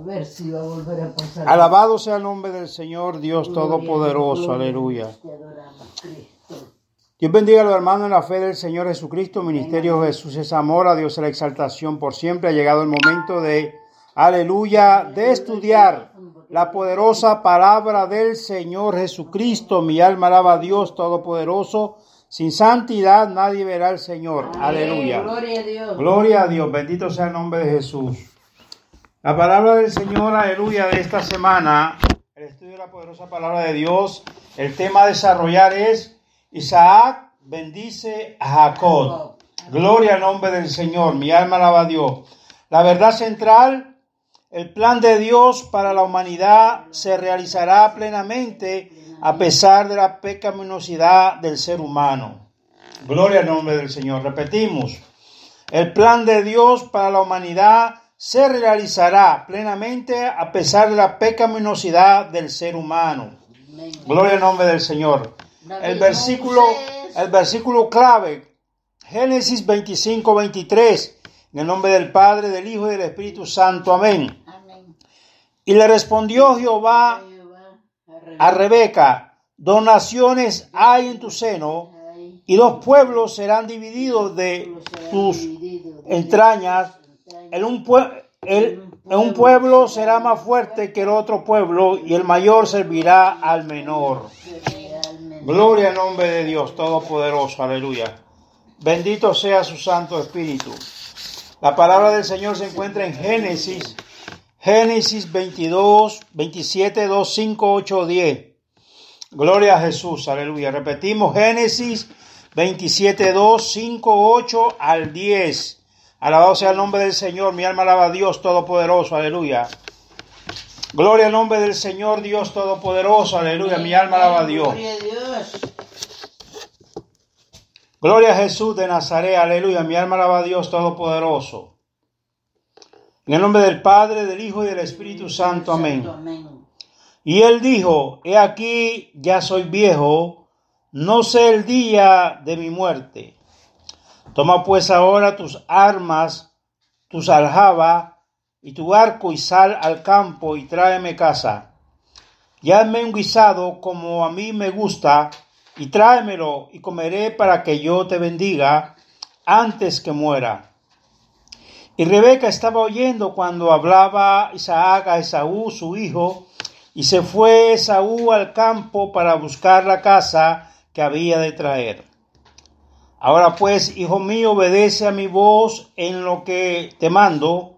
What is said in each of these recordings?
A ver si va a volver a pasar. Alabado sea el nombre del Señor Dios Todopoderoso, aleluya. Te adoramos, Cristo. Dios bendiga a los hermanos en la fe del Señor Jesucristo, Ministerio Jesús es amor, a Dios es la exaltación por siempre. Ha llegado el momento de, aleluya, de estudiar la poderosa palabra del Señor Jesucristo. Mi alma alaba a Dios Todopoderoso. Sin santidad nadie verá al Señor. Aleluya. Gloria a Dios. Gloria a Dios, bendito sea el nombre de Jesús. La palabra del Señor, aleluya, de esta semana, el estudio de la poderosa palabra de Dios, el tema a desarrollar es Isaac bendice a Jacob. Gloria al nombre del Señor, mi alma alaba a Dios. La verdad central, el plan de Dios para la humanidad se realizará plenamente a pesar de la pecaminosidad del ser humano. Gloria al nombre del Señor. Repetimos, el plan de Dios para la humanidad se realizará plenamente a pesar de la pecaminosidad del ser humano. Gloria al nombre del Señor. El versículo, el versículo clave, Génesis 25, 23, en el nombre del Padre, del Hijo y del Espíritu Santo. Amén. Y le respondió Jehová a Rebeca, dos naciones hay en tu seno, y dos pueblos serán divididos de tus entrañas. En un, el- en un pueblo será más fuerte que el otro pueblo, y el mayor servirá al menor. Gloria al nombre de Dios Todopoderoso, aleluya. Bendito sea su Santo Espíritu. La palabra del Señor se encuentra en Génesis, Génesis 22, 27, 2, 5, 8, 10. Gloria a Jesús, aleluya. Repetimos Génesis 27, 2, 5, 8 al 10. Alabado sea el nombre del Señor, mi alma alaba a Dios Todopoderoso, aleluya. Gloria al nombre del Señor Dios Todopoderoso, aleluya. Mi alma alaba a Dios. Gloria a Jesús de Nazaret, aleluya. Mi alma alaba a Dios Todopoderoso. En el nombre del Padre, del Hijo y del Espíritu Santo. Amén. Y él dijo, he aquí, ya soy viejo, no sé el día de mi muerte. Toma pues ahora tus armas, tus aljaba y tu arco y sal al campo y tráeme casa. Y hazme un guisado como a mí me gusta y tráemelo y comeré para que yo te bendiga antes que muera. Y Rebeca estaba oyendo cuando hablaba Isaac a Esaú, su hijo, y se fue Esaú al campo para buscar la casa que había de traer. Ahora pues, hijo mío, obedece a mi voz en lo que te mando.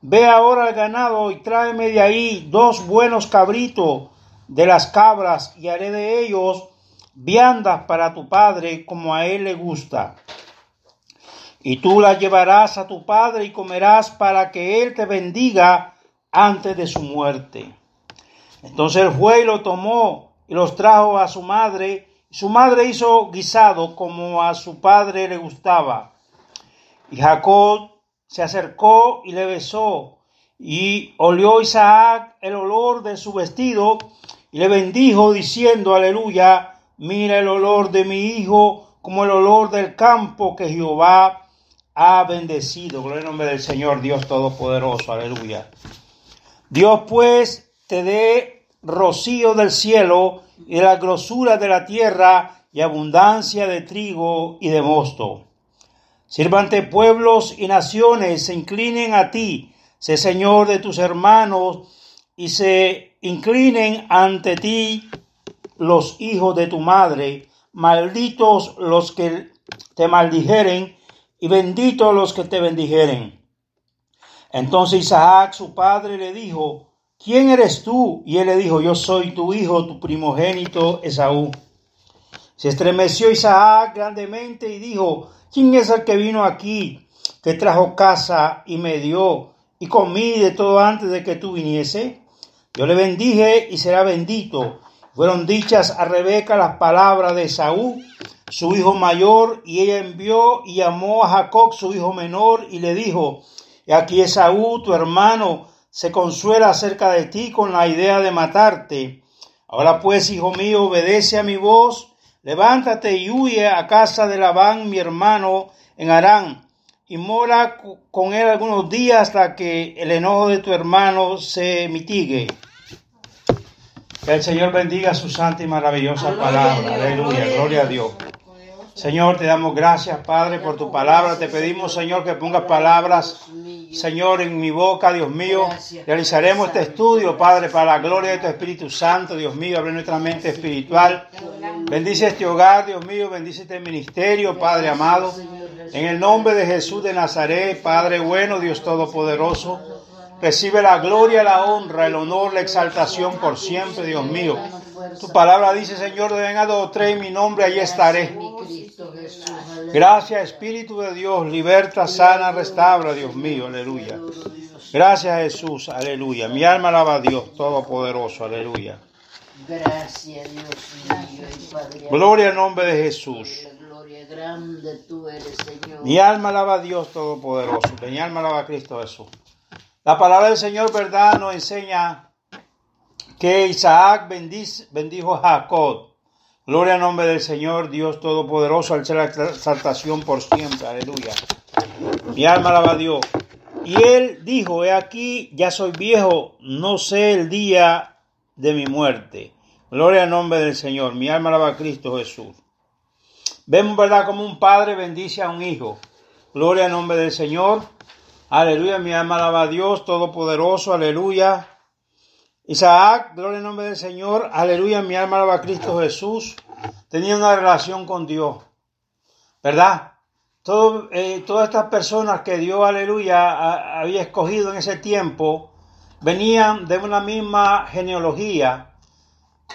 Ve ahora al ganado y tráeme de ahí dos buenos cabritos de las cabras y haré de ellos viandas para tu padre como a él le gusta. Y tú las llevarás a tu padre y comerás para que él te bendiga antes de su muerte. Entonces el juez lo tomó y los trajo a su madre. Su madre hizo guisado como a su padre le gustaba. Y Jacob se acercó y le besó. Y olió Isaac el olor de su vestido y le bendijo diciendo, aleluya, mira el olor de mi hijo como el olor del campo que Jehová ha bendecido. Gloria al nombre del Señor, Dios Todopoderoso, aleluya. Dios pues te dé rocío del cielo y la grosura de la tierra y abundancia de trigo y de mosto. Sírvante pueblos y naciones, se inclinen a ti, sé Señor de tus hermanos, y se inclinen ante ti los hijos de tu madre, malditos los que te maldijeren, y benditos los que te bendijeren. Entonces Isaac, su padre, le dijo, ¿quién eres tú? Y él le dijo, yo soy tu hijo, tu primogénito Esaú. Se estremeció Isaac grandemente y dijo, ¿quién es el que vino aquí, que trajo casa y me dio? y comí de todo antes de que tú viniese. Yo le bendije y será bendito. Fueron dichas a Rebeca las palabras de Saúl, su hijo mayor, y ella envió y llamó a Jacob, su hijo menor, y le dijo, y aquí Esaú, tu hermano, se consuela acerca de ti con la idea de matarte. Ahora pues, hijo mío, obedece a mi voz, levántate y huye a casa de Labán, mi hermano, en Arán, y mora con él algunos días hasta que el enojo de tu hermano se mitigue. Que el Señor bendiga su santa y maravillosa palabra. Aleluya, gloria a Dios. Señor, te damos gracias, Padre, por tu palabra. Te pedimos, Señor, que pongas palabras, Señor, en mi boca, Dios mío. Realizaremos este estudio, Padre, para la gloria de tu Espíritu Santo, Dios mío. Abre nuestra mente espiritual. Bendice este hogar, Dios mío. Bendice este ministerio, Padre amado. En el nombre de Jesús de Nazaret, Padre bueno, Dios Todopoderoso. Recibe la gloria, la honra, el honor, la exaltación por siempre, Dios mío. Tu palabra dice, Señor, venga dos tres en mi nombre, allí estaré. Gracias, Espíritu de Dios, liberta, sana, restaura, Dios mío, aleluya. Gracias, Jesús, aleluya. Mi alma alaba a Dios Todopoderoso, aleluya. Gracias, Dios mío. Gloria al nombre de Jesús. Gloria grande tú eres, Señor. Mi alma alaba a Dios Todopoderoso. Mi alma alaba a Cristo Jesús. La palabra del Señor, ¿verdad?, nos enseña que Isaac bendijo a Jacob. Gloria al nombre del Señor, Dios Todopoderoso, al ser la exaltación por siempre. Aleluya. Mi alma alaba a Dios. Y él dijo, he aquí, ya soy viejo, no sé el día de mi muerte. Gloria al nombre del Señor. Mi alma alaba a Cristo Jesús. Vemos, ¿verdad?, como un padre bendice a un hijo. Gloria al nombre del Señor. Aleluya, mi alma alaba a Dios Todopoderoso, aleluya. Isaac, gloria al nombre del Señor, aleluya, mi alma alaba a Cristo Jesús. Tenía una relación con Dios, ¿verdad? Eh, todas estas personas que Dios, aleluya, había escogido en ese tiempo, venían de una misma genealogía.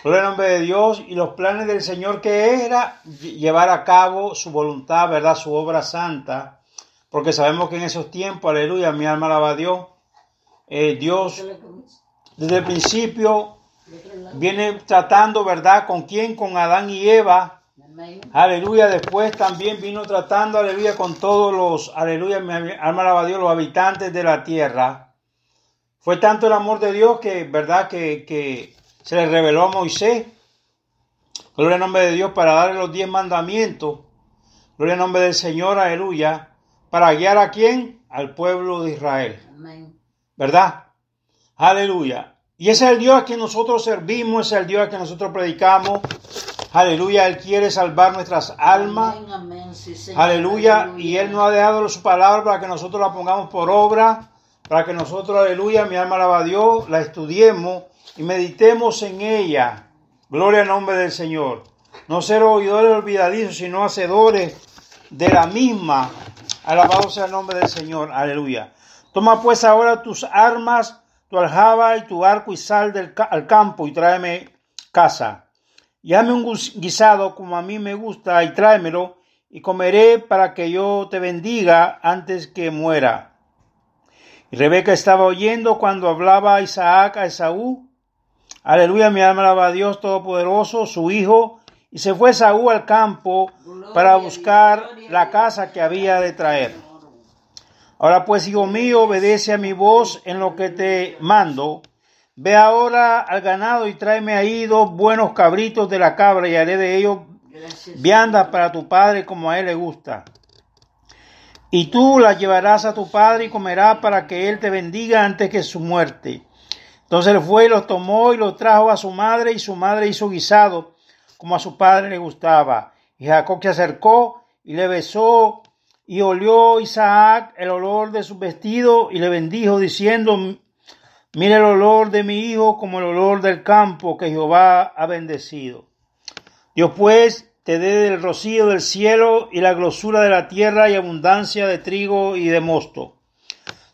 Gloria al nombre de Dios y los planes del Señor que era llevar a cabo su voluntad, ¿verdad? Su obra santa porque sabemos que en esos tiempos, aleluya, mi alma alaba a Dios, eh, Dios desde el principio viene tratando, ¿verdad? ¿Con quién? Con Adán y Eva. Aleluya. Después también vino tratando, aleluya, con todos los, aleluya, mi alma alaba Dios, los habitantes de la tierra. Fue tanto el amor de Dios que, ¿verdad? Que, que se le reveló a Moisés. Gloria al nombre de Dios para darle los diez mandamientos. Gloria al nombre del Señor, aleluya para guiar a quién? Al pueblo de Israel. ¿Verdad? Aleluya. Y ese es el Dios a quien nosotros servimos, ese es el Dios a quien nosotros predicamos. Aleluya, Él quiere salvar nuestras almas. aleluya. Y Él nos ha dejado su palabra para que nosotros la pongamos por obra, para que nosotros, aleluya, mi alma alaba a Dios, la estudiemos y meditemos en ella. Gloria al nombre del Señor. No ser oidores olvidadizos, sino hacedores de la misma. Alabado sea el nombre del Señor. Aleluya. Toma pues ahora tus armas, tu aljaba y tu arco y sal del al campo y tráeme casa. Y un guisado como a mí me gusta y tráemelo y comeré para que yo te bendiga antes que muera. Y Rebeca estaba oyendo cuando hablaba Isaac a Esaú. Aleluya, mi alma alaba a Dios Todopoderoso, su hijo, y se fue Saúl al campo para buscar la casa que había de traer. Ahora pues, hijo mío, obedece a mi voz en lo que te mando. Ve ahora al ganado y tráeme ahí dos buenos cabritos de la cabra y haré de ellos viandas para tu padre como a él le gusta. Y tú las llevarás a tu padre y comerás para que él te bendiga antes que su muerte. Entonces él fue y los tomó y los trajo a su madre y su madre hizo guisado como a su padre le gustaba. Y Jacob se acercó y le besó y olió Isaac el olor de su vestido y le bendijo diciendo, mire el olor de mi hijo como el olor del campo que Jehová ha bendecido. Dios pues te dé del rocío del cielo y la grosura de la tierra y abundancia de trigo y de mosto.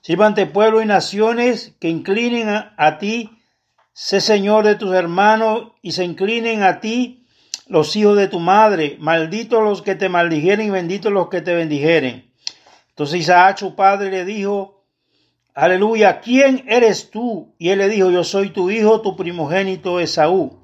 Sirvante pueblo y naciones que inclinen a ti, sé Señor de tus hermanos y se inclinen a ti los hijos de tu madre, malditos los que te maldijeren y benditos los que te bendijeren. Entonces Isaac su padre le dijo, aleluya, ¿quién eres tú? Y él le dijo, yo soy tu hijo, tu primogénito Esaú.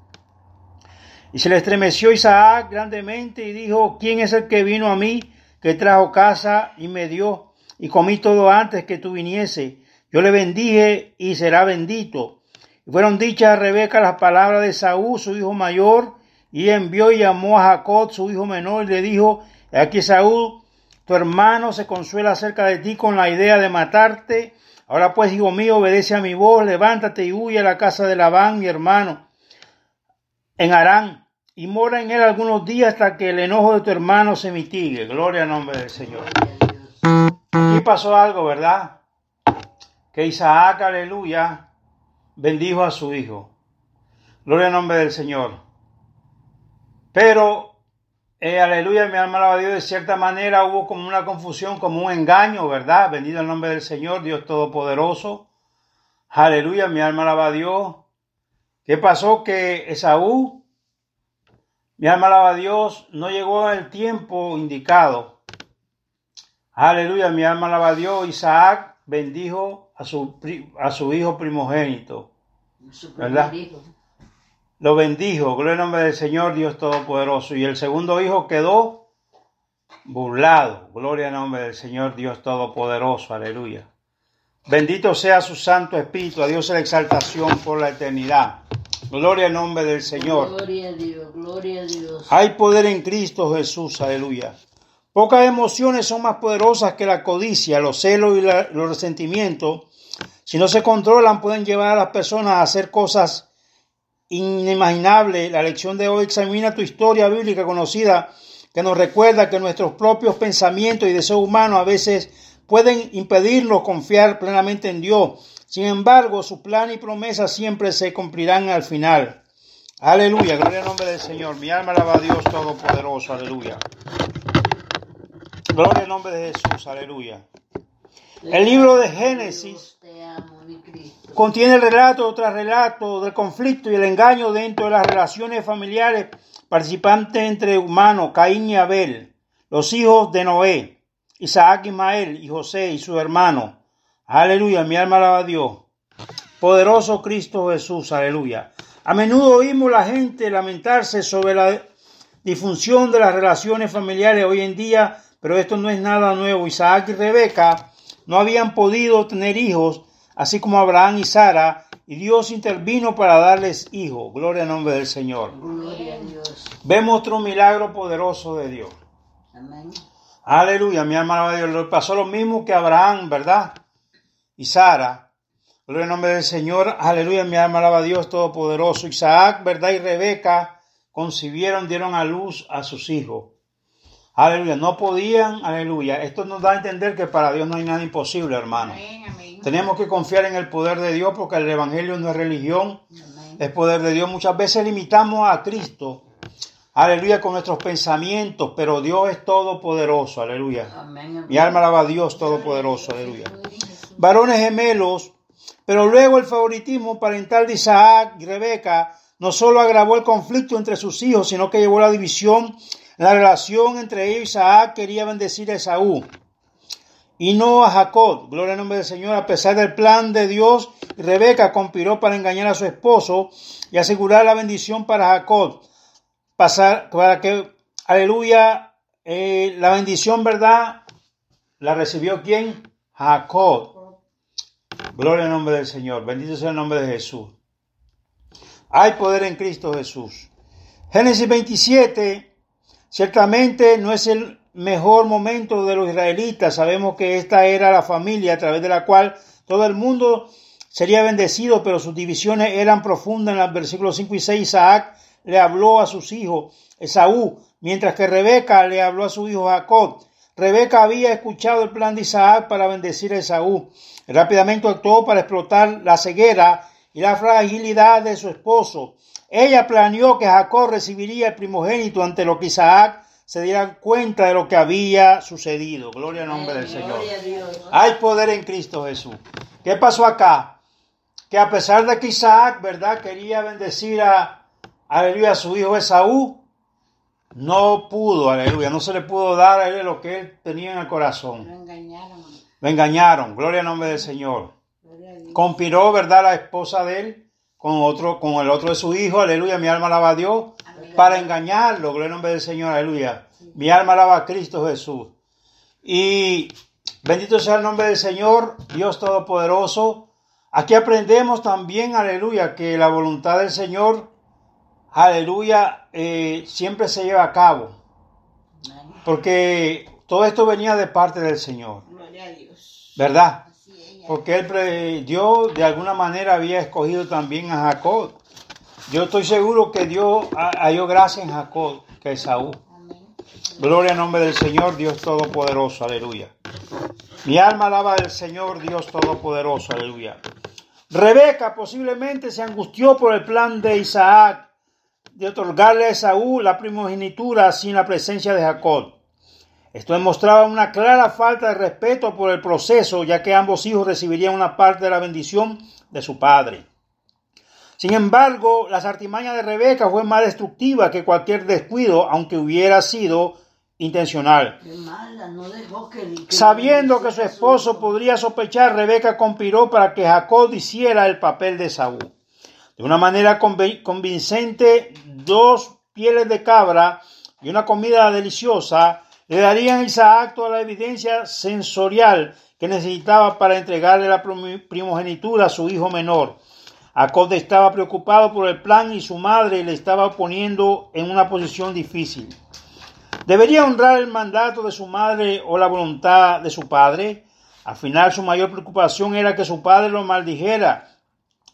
Y se le estremeció Isaac grandemente y dijo, ¿quién es el que vino a mí, que trajo casa y me dio? Y comí todo antes que tú viniese. Yo le bendije y será bendito. Y fueron dichas a Rebeca las palabras de Saúl, su hijo mayor, y envió y llamó a Jacob, su hijo menor, y le dijo, aquí Saúl, tu hermano se consuela acerca de ti con la idea de matarte. Ahora pues, hijo mío, obedece a mi voz, levántate y huye a la casa de Labán, mi hermano, en Arán, y mora en él algunos días hasta que el enojo de tu hermano se mitigue. Gloria al nombre del Señor. Aquí pasó algo, ¿verdad? Que Isaac, aleluya, bendijo a su hijo. Gloria al nombre del Señor. Pero, eh, aleluya, mi alma alaba a Dios, de cierta manera hubo como una confusión, como un engaño, ¿verdad? Bendito el nombre del Señor, Dios Todopoderoso. Aleluya, mi alma alaba a Dios. ¿Qué pasó? Que Esaú, mi alma alaba a Dios, no llegó el tiempo indicado. Aleluya, mi alma alaba a Dios. Isaac bendijo a su, a su hijo primogénito. ¿Verdad? Lo bendijo, gloria al nombre del Señor Dios Todopoderoso. Y el segundo hijo quedó burlado. Gloria al nombre del Señor Dios Todopoderoso. Aleluya. Bendito sea su Santo Espíritu. A Dios la exaltación por la eternidad. Gloria al nombre del Señor. Gloria a Dios, gloria a Dios. Hay poder en Cristo Jesús. Aleluya. Pocas emociones son más poderosas que la codicia, los celos y la, los resentimientos. Si no se controlan, pueden llevar a las personas a hacer cosas inimaginable. La lección de hoy examina tu historia bíblica conocida que nos recuerda que nuestros propios pensamientos y deseos humanos a veces pueden impedirnos confiar plenamente en Dios. Sin embargo, su plan y promesa siempre se cumplirán al final. Aleluya, gloria al nombre del Señor. Mi alma alaba a Dios Todopoderoso. Aleluya. Gloria al nombre de Jesús. Aleluya. El libro de Génesis contiene el relato tras relato del conflicto y el engaño dentro de las relaciones familiares participantes entre humanos, Caín y Abel, los hijos de Noé, Isaac, Ismael y José y su hermano. Aleluya, mi alma alaba a Dios. Poderoso Cristo Jesús, aleluya. A menudo oímos la gente lamentarse sobre la disfunción de las relaciones familiares hoy en día, pero esto no es nada nuevo. Isaac y Rebeca no habían podido tener hijos, así como Abraham y Sara, y Dios intervino para darles hijos. Gloria al nombre del Señor. Gloria a Dios. Vemos otro milagro poderoso de Dios. Amén. Aleluya, mi alma a Dios. Pasó lo mismo que Abraham, ¿verdad? Y Sara. Gloria al nombre del Señor. Aleluya, mi alma alaba a Dios Todopoderoso. Isaac, ¿verdad? Y Rebeca concibieron, dieron a luz a sus hijos. Aleluya, no podían, aleluya. Esto nos da a entender que para Dios no hay nada imposible, hermano. Amén, amén. Tenemos que confiar en el poder de Dios porque el Evangelio no es religión, Amén. es poder de Dios. Muchas veces limitamos a Cristo, aleluya, con nuestros pensamientos, pero Dios es todopoderoso, aleluya. Mi alma alaba a Dios todopoderoso, aleluya. Varones gemelos, pero luego el favoritismo parental de Isaac y Rebeca no solo agravó el conflicto entre sus hijos, sino que llevó a la división la relación entre ellos. Isaac quería bendecir a Esaú y no a Jacob. Gloria al nombre del Señor. A pesar del plan de Dios, Rebeca conspiró para engañar a su esposo y asegurar la bendición para Jacob. Pasar, para que, aleluya, eh, la bendición, ¿verdad? ¿La recibió quién? Jacob. Gloria al nombre del Señor. Bendito sea el nombre de Jesús. Hay poder en Cristo Jesús. Génesis 27, ciertamente no es el mejor momento de los israelitas. Sabemos que esta era la familia a través de la cual todo el mundo sería bendecido, pero sus divisiones eran profundas. En los versículos 5 y 6, Isaac le habló a sus hijos, Esaú, mientras que Rebeca le habló a su hijo Jacob. Rebeca había escuchado el plan de Isaac para bendecir a Esaú. Rápidamente actuó para explotar la ceguera y la fragilidad de su esposo. Ella planeó que Jacob recibiría el primogénito ante lo que Isaac se diera cuenta de lo que había sucedido. Gloria al nombre del Señor. Gloria a Dios. Hay poder en Cristo Jesús. ¿Qué pasó acá? Que a pesar de que Isaac, ¿verdad? Quería bendecir a, aleluya, a su hijo Esaú, no pudo, aleluya, no se le pudo dar a él lo que él tenía en el corazón. Lo engañaron. Lo engañaron. Gloria al nombre del Señor. conspiró, ¿verdad? La esposa de él con otro, con el otro de su hijo, aleluya, mi alma alaba a Dios, para engañarlo, gloria al nombre del Señor, aleluya. Mi alma alaba a Cristo Jesús. Y bendito sea el nombre del Señor, Dios Todopoderoso. Aquí aprendemos también, aleluya, que la voluntad del Señor, aleluya, eh, siempre se lleva a cabo. Porque todo esto venía de parte del Señor. Gloria a Dios. ¿Verdad? Porque él, Dios de alguna manera había escogido también a Jacob. Yo estoy seguro que Dios ha- halló gracia en Jacob que Esaú. Gloria al nombre del Señor, Dios Todopoderoso, aleluya. Mi alma alaba al Señor, Dios Todopoderoso, aleluya. Rebeca posiblemente se angustió por el plan de Isaac de otorgarle a Esaú la primogenitura sin la presencia de Jacob. Esto demostraba una clara falta de respeto por el proceso, ya que ambos hijos recibirían una parte de la bendición de su padre. Sin embargo, las artimañas de Rebeca fue más destructiva que cualquier descuido, aunque hubiera sido intencional. Qué mala, no dejó que... que- Sabiendo que su esposo podría sospechar, Rebeca conspiró para que Jacob hiciera el papel de Saúl. De una manera convincente, dos pieles de cabra y una comida deliciosa le darían a Isaac toda la evidencia sensorial que necesitaba para entregarle la prim- primogenitura a su hijo menor. Jacob estaba preocupado por el plan y su madre le estaba poniendo en una posición difícil. ¿Debería honrar el mandato de su madre o la voluntad de su padre? Al final su mayor preocupación era que su padre lo maldijera,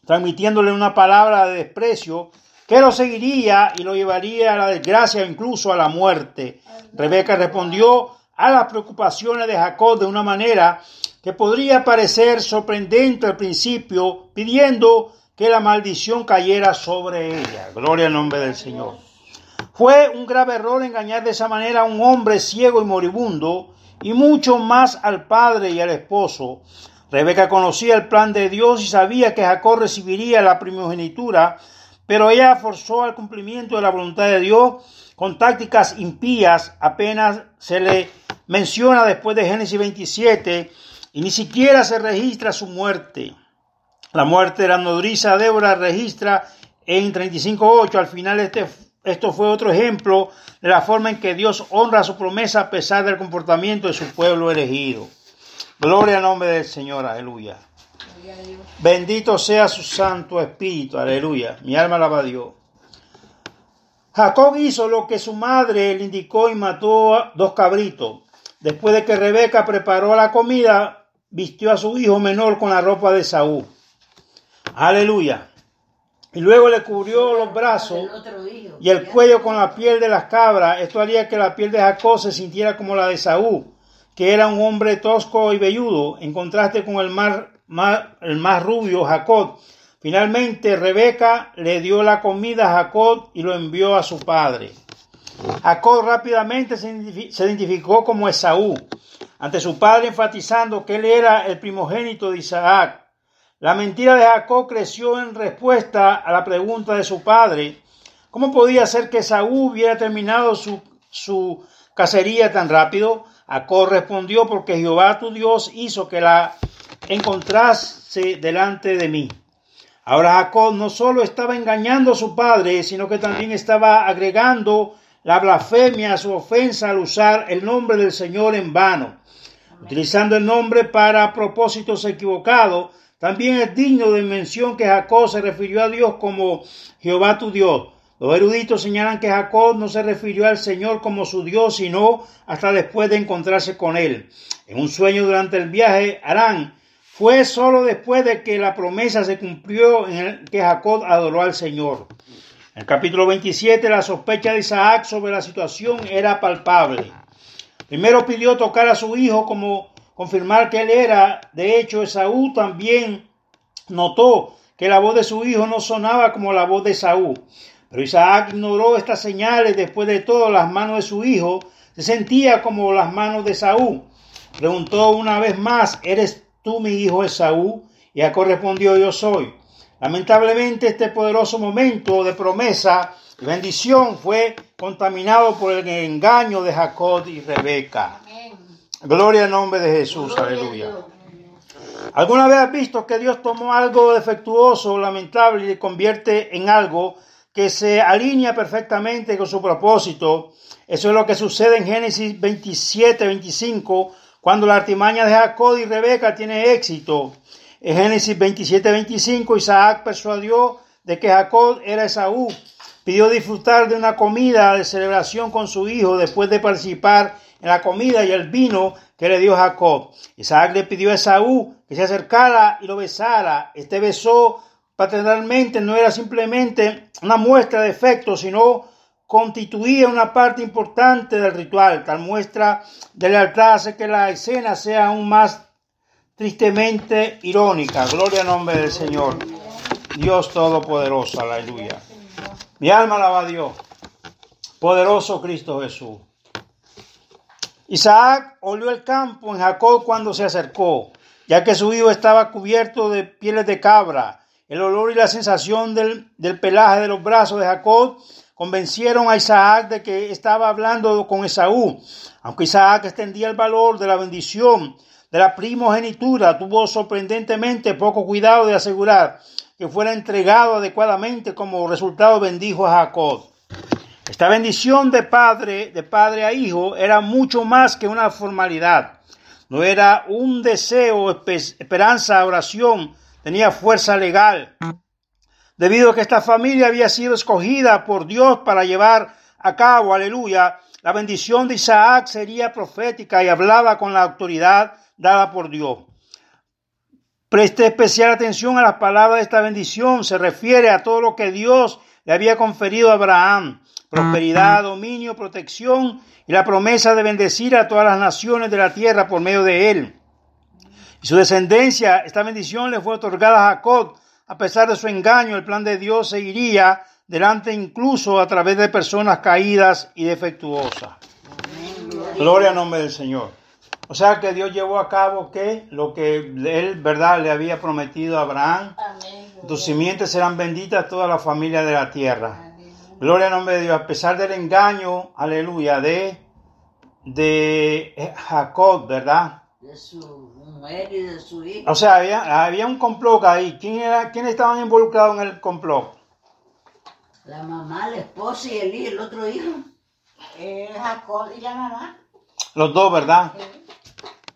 transmitiéndole una palabra de desprecio que lo seguiría y lo llevaría a la desgracia incluso a la muerte. Rebeca respondió a las preocupaciones de Jacob de una manera que podría parecer sorprendente al principio, pidiendo que la maldición cayera sobre ella. Gloria al nombre del Señor. Fue un grave error engañar de esa manera a un hombre ciego y moribundo, y mucho más al padre y al esposo. Rebeca conocía el plan de Dios y sabía que Jacob recibiría la primogenitura, pero ella forzó al cumplimiento de la voluntad de Dios con tácticas impías. Apenas se le menciona después de Génesis 27 y ni siquiera se registra su muerte. La muerte de la nodriza Débora registra en 35.8. Al final este, esto fue otro ejemplo de la forma en que Dios honra su promesa a pesar del comportamiento de su pueblo elegido. Gloria al nombre del Señor, aleluya. Bendito sea su Santo Espíritu, aleluya. Mi alma alaba a Dios. Jacob hizo lo que su madre le indicó y mató a dos cabritos. Después de que Rebeca preparó la comida, vistió a su hijo menor con la ropa de Saúl. Aleluya. Y luego le cubrió los brazos y el cuello con la piel de las cabras. Esto haría que la piel de Jacob se sintiera como la de Saúl, que era un hombre tosco y velludo, en contraste con el más, el más rubio Jacob. Finalmente Rebeca le dio la comida a Jacob y lo envió a su padre. Jacob rápidamente se identifi- se identificó como Esaú, ante su padre enfatizando que él era el primogénito de Isaac. La mentira de Jacob creció en respuesta a la pregunta de su padre. ¿Cómo podía ser que Saúl hubiera terminado su, su cacería tan rápido? Jacob respondió, porque Jehová tu Dios hizo que la encontrase delante de mí. Ahora Jacob no solo estaba engañando a su padre, sino que también estaba agregando la blasfemia a su ofensa al usar el nombre del Señor en vano. Utilizando el nombre para propósitos equivocados, también es digno de mención que Jacob se refirió a Dios como Jehová tu Dios. Los eruditos señalan que Jacob no se refirió al Señor como su Dios, sino hasta después de encontrarse con él. En un sueño durante el viaje Arán, fue solo después de que la promesa se cumplió en el que Jacob adoró al Señor. En el capítulo 27, la sospecha de Isaac sobre la situación era palpable. Primero pidió tocar a su hijo como confirmar que él era. De hecho, Esaú también notó que la voz de su hijo no sonaba como la voz de Esaú. Pero Isaac ignoró estas señales. Después de todo, las manos de su hijo se sentía como las manos de Esaú. Preguntó una vez más, ¿eres tú mi hijo Esaú? Y Jacob respondió, yo soy. Lamentablemente este poderoso momento de promesa y bendición fue contaminado por el engaño de Jacob y Rebeca. Amén. Gloria al nombre de Jesús, Gloria a aleluya. ¿Alguna vez has visto que Dios tomó algo defectuoso, lamentable, y le convierte en algo que se alinea perfectamente con su propósito? Eso es lo que sucede en Génesis 27, 25, cuando la artimaña de Jacob y Rebeca tiene éxito. En Génesis 27, 25, Isaac persuadió de que Jacob era Esaú. Pidió disfrutar de una comida de celebración con su hijo después de participar en la comida y el vino que le dio Jacob. Isaac le pidió a Esaú que se acercara y lo besara. Este beso paternalmente no era simplemente una muestra de efecto, sino constituía una parte importante del ritual. Tal muestra de lealtad hace que la escena sea aún más tristemente irónica. Gloria al nombre del Señor. Dios Todopoderoso, aleluya. Mi alma alaba a Dios. Poderoso Cristo Jesús. Isaac olió el campo en Jacob cuando se acercó, ya que su hijo estaba cubierto de pieles de cabra. El olor y la sensación del, del pelaje de los brazos de Jacob convencieron a Isaac de que estaba hablando con Esaú. Aunque Isaac extendía el valor de la bendición de la primogenitura, tuvo sorprendentemente poco cuidado de asegurar que fuera entregado adecuadamente como resultado bendijo a Jacob. Esta bendición de padre, de padre a hijo, era mucho más que una formalidad. No era un deseo, esperanza, oración, tenía fuerza legal. Debido a que esta familia había sido escogida por Dios para llevar a cabo, aleluya, la bendición de Isaac sería profética y hablaba con la autoridad dada por Dios. Preste especial atención a las palabras de esta bendición. Se refiere a todo lo que Dios le había conferido a Abraham. Prosperidad, dominio, protección y la promesa de bendecir a todas las naciones de la tierra por medio de él. Y su descendencia, esta bendición le fue otorgada a Jacob. A pesar de su engaño, el plan de Dios seguiría delante incluso a través de personas caídas y defectuosas. Gloria al nombre del Señor. O sea que Dios llevó a cabo que lo que él, verdad, le había prometido a Abraham. Tus simientes serán benditas toda la familia de la tierra. Gloria al nombre de Dios. A pesar del engaño, aleluya, de, de Jacob, ¿verdad? De su mujer y de su hijo. O sea, había, había un complot ahí. ¿Quién era, ¿Quiénes estaban involucrados en el complot? La mamá, la esposa y el, hijo, el otro hijo. Eh, Jacob y la mamá. Los dos, ¿verdad?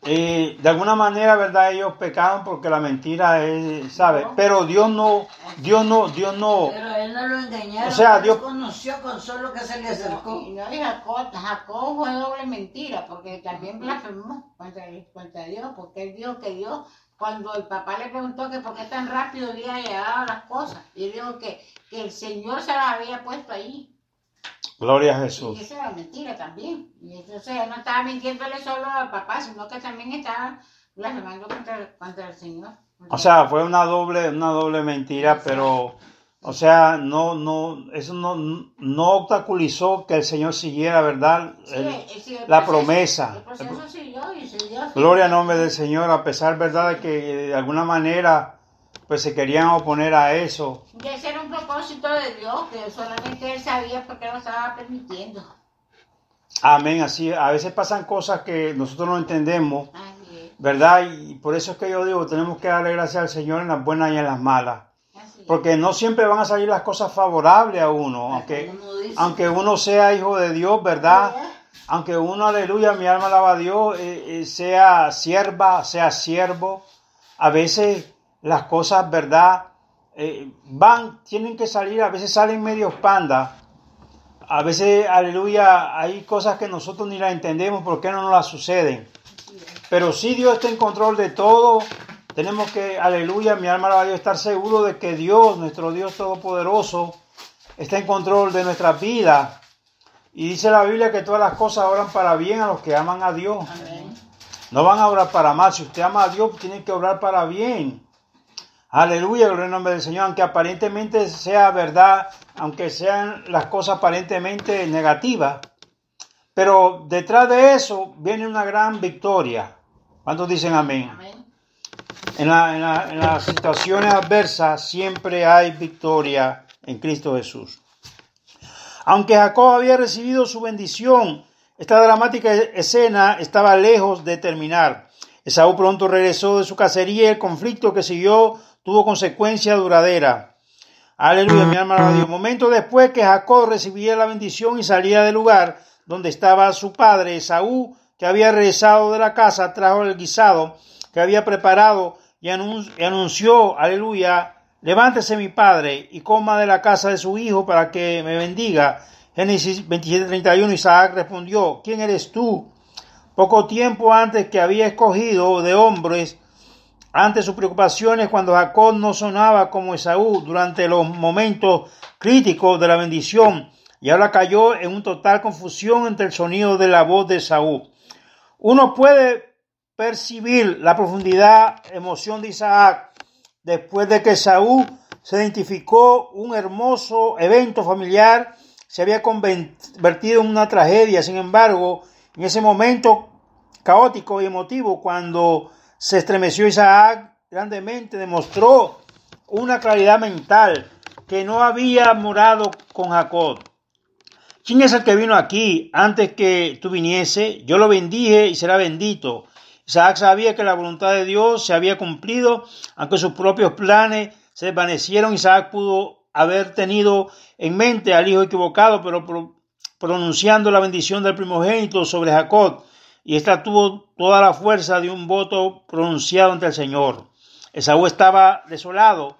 Eh, de alguna manera, ¿verdad? Ellos pecaron porque la mentira es, ¿sabe? Pero Dios no, Dios no, Dios no. Pero él no lo engañaron. O sea, Dios- conoció con solo que se le acercó. Y no, y Jacob, Jacob fue doble mentira, porque también blasfemó contra, contra Dios, porque él dijo que Dios, cuando el papá le preguntó que por qué tan rápido había llegado las cosas, y él dijo que, que el Señor se las había puesto ahí. Gloria a Y Jesús. eso era mentira también. Y entonces él no estaba mintiéndole solo al papá, sino que también estaba blasfemando contra, contra el Señor. O sea, fue una doble, una doble mentira, pero, o sea, no, no, eso no, no obstaculizó que el Señor siguiera, ¿verdad? Sí, El- sí, el la proceso- promesa. El proceso siguió y siguió. Gloria al nombre del Señor, a pesar, ¿verdad?, de que de alguna manera, pues se querían oponer a eso. Y ese era un propósito de Dios, que solamente él sabía por qué lo estaba permitiendo. Amén, así, a veces pasan cosas que nosotros no entendemos, ¿verdad? Y por eso es que yo digo, tenemos que darle gracias al Señor en las buenas y en las malas. Porque no siempre van a salir las cosas favorables a uno, aunque, aunque uno sea hijo de Dios, ¿verdad? Aunque uno, aleluya, mi alma alaba a Dios, eh, eh, sea sierva, sea siervo, a veces las cosas, ¿verdad? Eh, van, tienen que salir, a veces salen medios panda, a veces, aleluya, hay cosas que nosotros ni las entendemos, ¿por qué no nos las suceden? Pero si Dios está en control de todo, tenemos que, aleluya, mi alma alaba a Dios, estar seguro de que Dios, nuestro Dios Todopoderoso, está en control de nuestras vidas. Y dice la Biblia que todas las cosas obran para bien a los que aman a Dios. No van a obrar para mal. Si usted ama a Dios, tiene que obrar para bien. Aleluya, gloria al nombre del Señor. Aunque aparentemente sea verdad, aunque sean las cosas aparentemente negativas. Pero detrás de eso viene una gran victoria. ¿Cuántos dicen amén? Amén. En, la- en la- en las situaciones adversas siempre hay victoria en Cristo Jesús. Aunque Jacob había recibido su bendición, esta dramática escena estaba lejos de terminar. Esaú pronto regresó de su cacería y el conflicto que siguió tuvo consecuencia duradera. Aleluya, mi alma Dios. Momento después que Jacob recibía la bendición y salía del lugar donde estaba su padre, Esaú, que había regresado de la casa, trajo el guisado que había preparado y anunció, aleluya, levántese mi padre y coma de la casa de su hijo para que me bendiga. Génesis 27:31 Isaac respondió, ¿quién eres tú? Poco tiempo antes que había escogido de hombres, ante sus preocupaciones cuando Jacob no sonaba como Esaú durante los momentos críticos de la bendición y ahora cayó en un total confusión entre el sonido de la voz de Esaú. Uno puede percibir la profundidad emoción de Isaac después de que Esaú se identificó un hermoso evento familiar, se había convertido en una tragedia. Sin embargo, en ese momento caótico y emotivo, cuando se estremeció Isaac grandemente, demostró una claridad mental que no había morado con Jacob. ¿Quién es el que vino aquí antes que tú viniese? Yo lo bendije y será bendito. Isaac sabía que la voluntad de Dios se había cumplido, aunque sus propios planes se desvanecieron. Isaac pudo haber tenido en mente al hijo equivocado, pero pronunciando la bendición del primogénito sobre Jacob, y ésta tuvo toda la fuerza de un voto pronunciado ante el Señor. Esaú estaba desolado.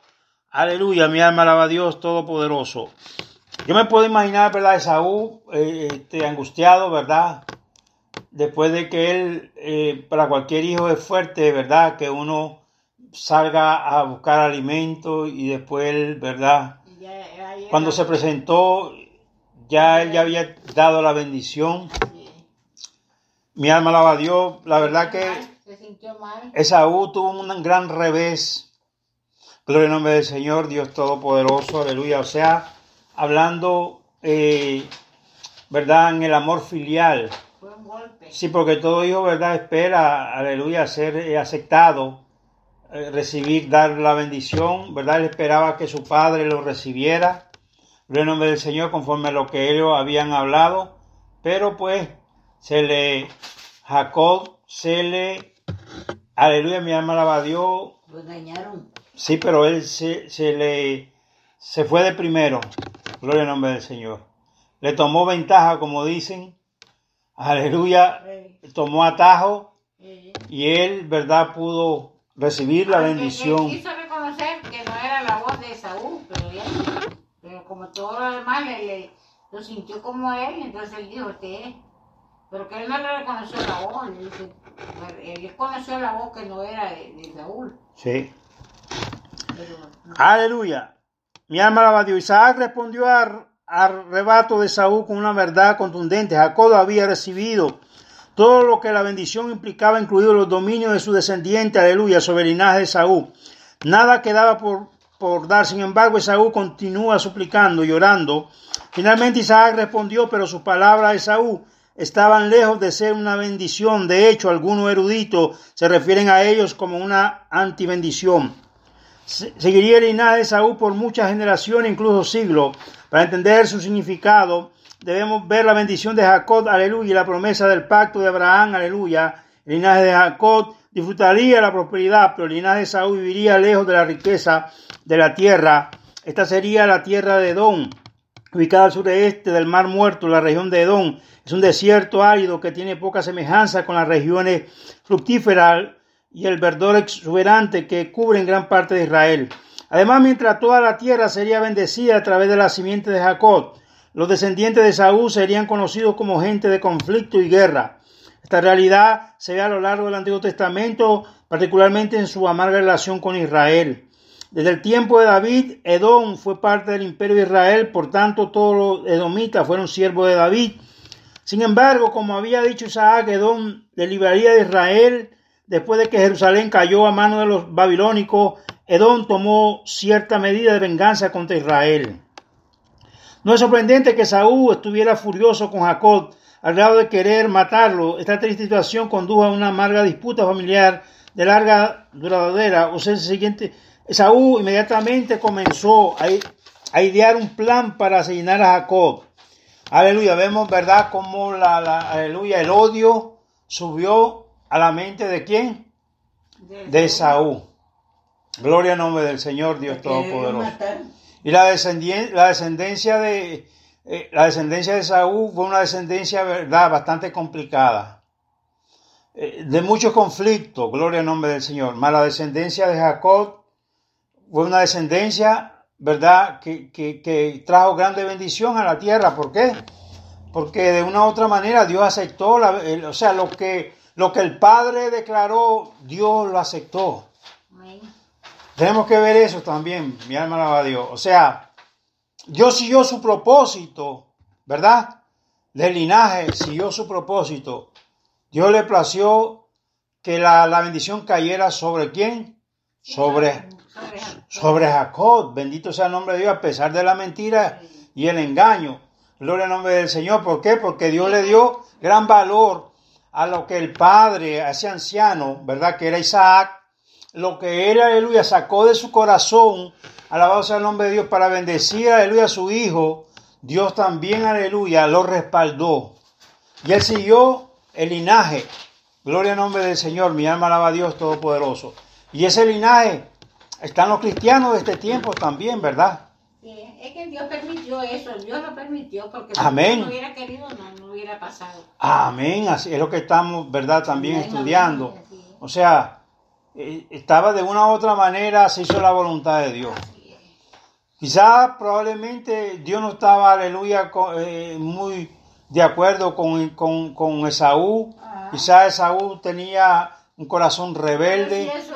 Aleluya, mi alma alaba a Dios Todopoderoso. Yo me puedo imaginar, ¿verdad? Esaú eh, este, angustiado, ¿verdad? Después de que él, eh, para cualquier hijo es fuerte, ¿verdad? Que uno salga a buscar alimento y después, ¿verdad? Cuando se presentó, ya él ya había dado la bendición. Mi alma alaba a Dios. La verdad que Esaú tuvo un gran revés. Gloria al nombre del Señor, Dios Todopoderoso, aleluya. O sea, hablando, eh, ¿verdad? En el amor filial. Sí, porque todo hijo, ¿verdad? Espera, aleluya, ser eh, aceptado, eh, recibir, dar la bendición, ¿verdad? Él esperaba que su padre lo recibiera el nombre del Señor conforme a lo que ellos habían hablado, pero pues se le, Jacob se le, aleluya, mi alma alaba a Dios. Lo engañaron. Sí, pero él se, se le, se fue de primero, gloria al nombre del Señor. Le tomó ventaja, como dicen, aleluya, tomó atajo y él, verdad, pudo recibir la bendición. quiso reconocer que no era la voz de Saúl, pero ya pero como todo lo demás le, lo sintió como él, entonces él dijo, usted Pero que él no le reconoció la voz. Él, conoció la voz que no era de, Saúl. Sí. Aleluya. Mi alma alaba a Dios. Isaac respondió al, arrebato de Saúl con una verdad contundente. Jacob había recibido todo lo que la bendición implicaba, incluidos los dominios de su descendiente, aleluya, sobre el linaje de Saúl. Nada quedaba por por dar. Sin embargo, Esaú continúa suplicando, llorando. Finalmente Isaac respondió, pero sus palabras a Esaú estaban lejos de ser una bendición. De hecho, algunos eruditos se refieren a ellos como una antibendición. Seguiría el linaje de Esaú por muchas generaciones, incluso siglos. Para entender su significado, debemos ver la bendición de Jacob, aleluya, y la promesa del pacto de Abraham, aleluya. El linaje de Jacob disfrutaría la prosperidad, pero el linaje de Saúl viviría lejos de la riqueza de la tierra. Esta sería la tierra de Edom, ubicada al sureste del Mar Muerto, la región de Edom. Es un desierto árido que tiene poca semejanza con las regiones fructíferas y el verdor exuberante que cubren gran parte de Israel. Además, mientras toda la tierra sería bendecida a través de la simiente de Jacob, los descendientes de Saúl serían conocidos como gente de conflicto y guerra. Esta realidad se ve a lo largo del Antiguo Testamento, particularmente en su amarga relación con Israel. Desde el tiempo de David, Edom fue parte del imperio de Israel, por tanto todos los edomitas fueron siervos de David. Sin embargo, como había dicho Isaac, Edom le libraría de Israel después de que Jerusalén cayó a manos de los babilónicos. Edom tomó cierta medida de venganza contra Israel. No es sorprendente que Saúl estuviera furioso con Jacob, al grado de querer matarlo. Esta triste situación condujo a una amarga disputa familiar de larga duradera. O sea, el siguiente, Saúl inmediatamente comenzó a, idear un plan para asesinar a Jacob. Aleluya, vemos, ¿verdad?, cómo la, aleluya, el odio subió a la mente de quién? de Esaú. Gloria al nombre del Señor Dios Todopoderoso. Y la, descendien- la descendencia de eh, la descendencia de Saúl fue una descendencia, verdad, bastante complicada. Eh, de muchos conflictos, gloria al nombre del Señor. Más la descendencia de Jacob fue una descendencia, verdad, que, que- que trajo grande bendición a la tierra. ¿Por qué? Porque de una u otra manera Dios aceptó, la- el- o sea, lo que, lo que el Padre declaró, Dios lo aceptó. Amén. Tenemos que ver eso también, mi alma alaba a Dios. O sea, Dios siguió su propósito, ¿verdad? Del linaje siguió su propósito. Dios le plació que la, la bendición cayera sobre quién? Sobre, Sobre Jacob. Bendito sea el nombre de Dios a pesar de la mentira y el engaño. Gloria al nombre del Señor. ¿Por qué? Porque Dios le dio gran valor a lo que el padre, a ese anciano, ¿verdad? Que era Isaac, lo que él, aleluya, sacó de su corazón, alabado sea el nombre de Dios, para bendecir, aleluya, a su hijo. Dios también, aleluya, lo respaldó. Y él siguió el linaje. Gloria al nombre del Señor. Mi alma alaba a Dios Todopoderoso. Y ese linaje están los cristianos de este tiempo también, ¿verdad? Sí, es que Dios permitió eso, Dios lo permitió, porque si Amén. No hubiera querido, no, no hubiera pasado. Amén. Así es lo que estamos, ¿verdad? También estudiando. O sea, eh, estaba de una u otra manera, se hizo la voluntad de Dios. Quizás probablemente Dios no estaba, aleluya, eh, muy de acuerdo con, con, con Esaú. Ah. Quizás Esaú tenía un corazón rebelde. eso,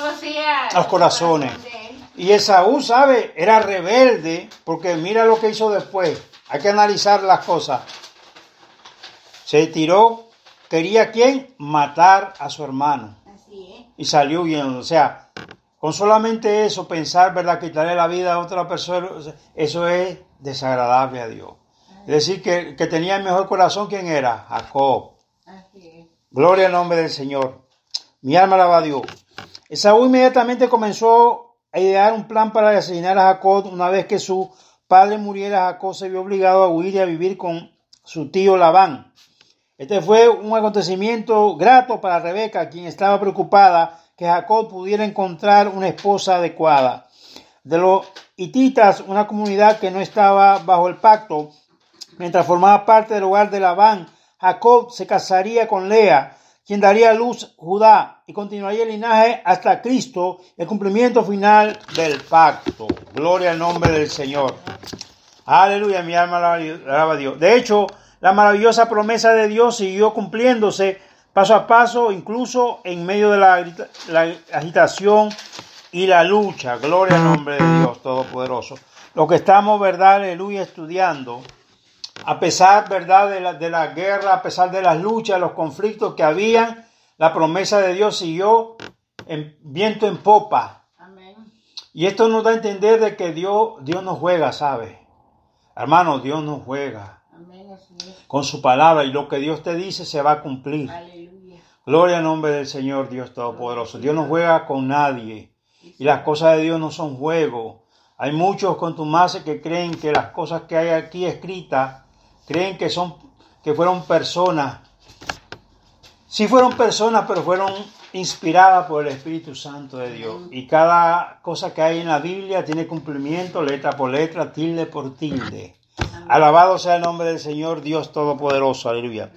conocía Los corazones. Y Esaú, ¿sabe? Era rebelde porque mira lo que hizo después. Hay que analizar las cosas. Se tiró, quería quién? Matar a su hermano. Así es. Y salió huyendo. O sea, con solamente eso, pensar, ¿verdad? Quitarle la vida a otra persona, eso es desagradable a Dios. Es decir, que, que tenía el mejor corazón, ¿quién era? Jacob. Así es. Gloria al nombre del Señor. Mi alma alaba a Dios. Esaú inmediatamente comenzó a idear un plan para asesinar a Jacob. Una vez que su padre muriera, Jacob se vio obligado a huir y a vivir con su tío Labán. Este fue un acontecimiento grato para Rebeca, quien estaba preocupada que Jacob pudiera encontrar una esposa adecuada. De los hititas, una comunidad que no estaba bajo el pacto, mientras formaba parte del hogar de Labán, Jacob se casaría con Lea, quien daría luz Judá y continuaría el linaje hasta Cristo, el cumplimiento final del pacto. Gloria al nombre del Señor. Aleluya, mi alma alaba a Dios. De hecho, la maravillosa promesa de Dios siguió cumpliéndose paso a paso, incluso en medio de la, la agitación y la lucha. Gloria al nombre de Dios Todopoderoso. Lo que estamos, verdad, aleluya, estudiando, a pesar, verdad, de la, de la guerra, a pesar de las luchas, los conflictos que habían, la promesa de Dios siguió en viento en popa. Amén. Y esto nos da a entender de que Dios, Dios no juega, ¿sabe? Hermano, Dios no juega Amén. Con su palabra y lo que Dios te dice se va a cumplir. Aleluya. Gloria al nombre del Señor Dios Todopoderoso. Dios no juega con nadie y las cosas de Dios no son juego. Hay muchos contumaces que creen que las cosas que hay aquí escritas, creen que son, que fueron personas. Sí fueron personas, pero fueron inspiradas por el Espíritu Santo de Dios. Y cada cosa que hay en la Biblia tiene cumplimiento, letra por letra, tilde por tilde. Alabado sea el nombre del Señor Dios Todopoderoso. Aleluya.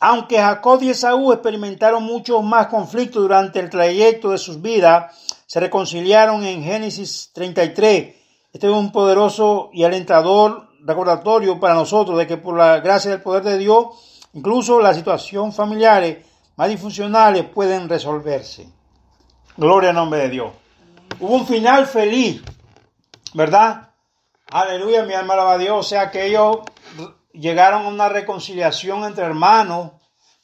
Aunque Jacob y Esaú experimentaron muchos más conflictos durante el trayecto de sus vidas, se reconciliaron en Génesis 33. Este es un poderoso y alentador recordatorio para nosotros de que por la gracia del poder de Dios, incluso las situaciones familiares más disfuncionales pueden resolverse. Gloria al nombre de Dios. Hubo un final feliz, ¿verdad? Aleluya, mi alma alaba a Dios. O sea que ellos llegaron a una reconciliación entre hermanos.